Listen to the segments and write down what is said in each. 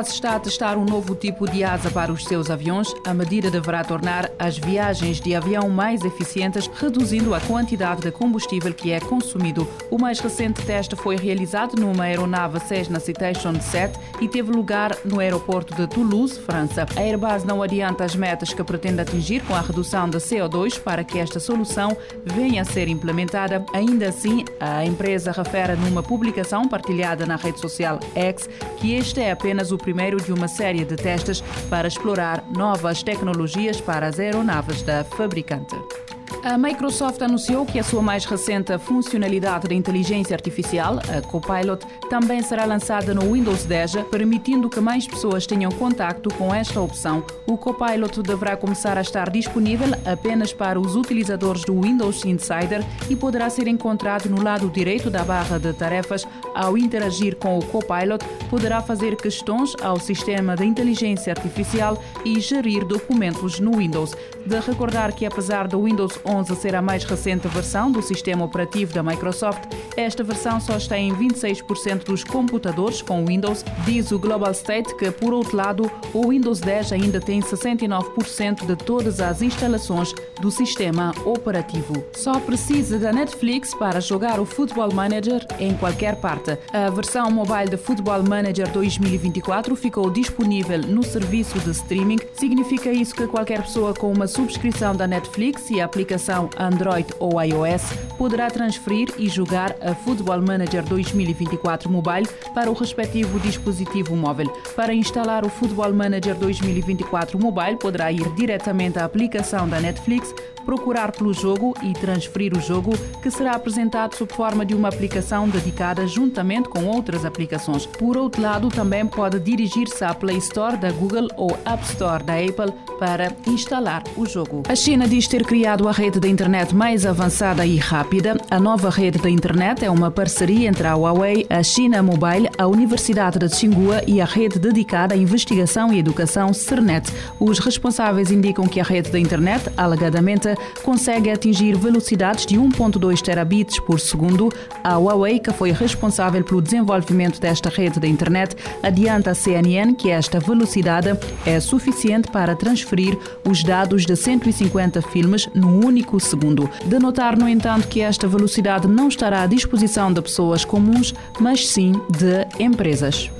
Está a testar um novo tipo de asa para os seus aviões. A medida deverá tornar as viagens de avião mais eficientes, reduzindo a quantidade de combustível que é consumido. O mais recente teste foi realizado numa aeronave Cessna Citation 7 e teve lugar no aeroporto de Toulouse, França. A Airbus não adianta as metas que pretende atingir com a redução de CO2 para que esta solução venha a ser implementada. Ainda assim, a empresa refere numa publicação partilhada na rede social X que este é apenas o primeiro de uma série de testes para explorar novas tecnologias para as aeronaves da fabricante. A Microsoft anunciou que a sua mais recente funcionalidade de inteligência artificial, a Copilot, também será lançada no Windows 10, permitindo que mais pessoas tenham contacto com esta opção. O Copilot deverá começar a estar disponível apenas para os utilizadores do Windows Insider e poderá ser encontrado no lado direito da barra de tarefas. Ao interagir com o Copilot, poderá fazer questões ao sistema de inteligência artificial e gerir documentos no Windows. De recordar que apesar do Windows 11 ser a mais recente versão do sistema operativo da Microsoft, esta versão só está em 26% dos computadores com Windows. Diz o Global State que, por outro lado, o Windows 10 ainda tem 69% de todas as instalações do sistema operativo. Só precisa da Netflix para jogar o Football Manager em qualquer parte. A versão mobile de Football Manager 2024 ficou disponível no serviço de streaming. Significa isso que qualquer pessoa com uma subscrição da Netflix e a aplicação aplicação Android ou iOS, poderá transferir e jogar a Football Manager 2024 Mobile para o respectivo dispositivo móvel. Para instalar o Football Manager 2024 Mobile, poderá ir diretamente à aplicação da Netflix, procurar pelo jogo e transferir o jogo, que será apresentado sob forma de uma aplicação dedicada juntamente com outras aplicações. Por outro lado, também pode dirigir-se à Play Store da Google ou App Store da Apple para instalar o jogo. A China diz ter criado a rede da internet mais avançada e rápida. A nova rede da internet é uma parceria entre a Huawei, a China Mobile, a Universidade de Tsinghua e a rede dedicada à investigação e educação CERNET. Os responsáveis indicam que a rede da internet, alegadamente, consegue atingir velocidades de 1.2 terabits por segundo. A Huawei, que foi responsável pelo desenvolvimento desta rede da internet, adianta a CNN que esta velocidade é suficiente para transferir os dados de 150 filmes num único segundo. De notar, no entanto, que esta velocidade não estará à disposição de pessoas comuns, mas sim de empresas.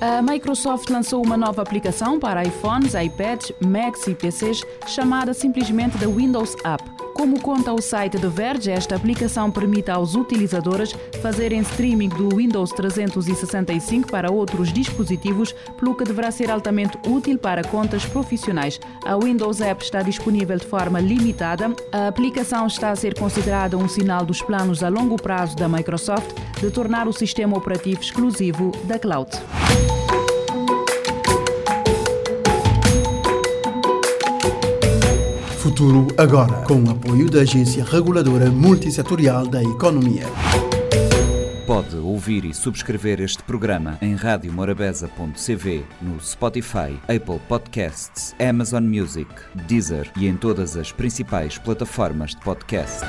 A Microsoft lançou uma nova aplicação para iPhones, iPads, Macs e PCs chamada simplesmente da Windows App. Como conta o site The Verge, esta aplicação permite aos utilizadores fazerem streaming do Windows 365 para outros dispositivos, pelo que deverá ser altamente útil para contas profissionais. A Windows App está disponível de forma limitada. A aplicação está a ser considerada um sinal dos planos a longo prazo da Microsoft de tornar o sistema operativo exclusivo da cloud. Futuro agora, com o apoio da Agência Reguladora Multissetorial da Economia. Pode ouvir e subscrever este programa em radiomorabeza.cv, no Spotify, Apple Podcasts, Amazon Music, Deezer e em todas as principais plataformas de podcast.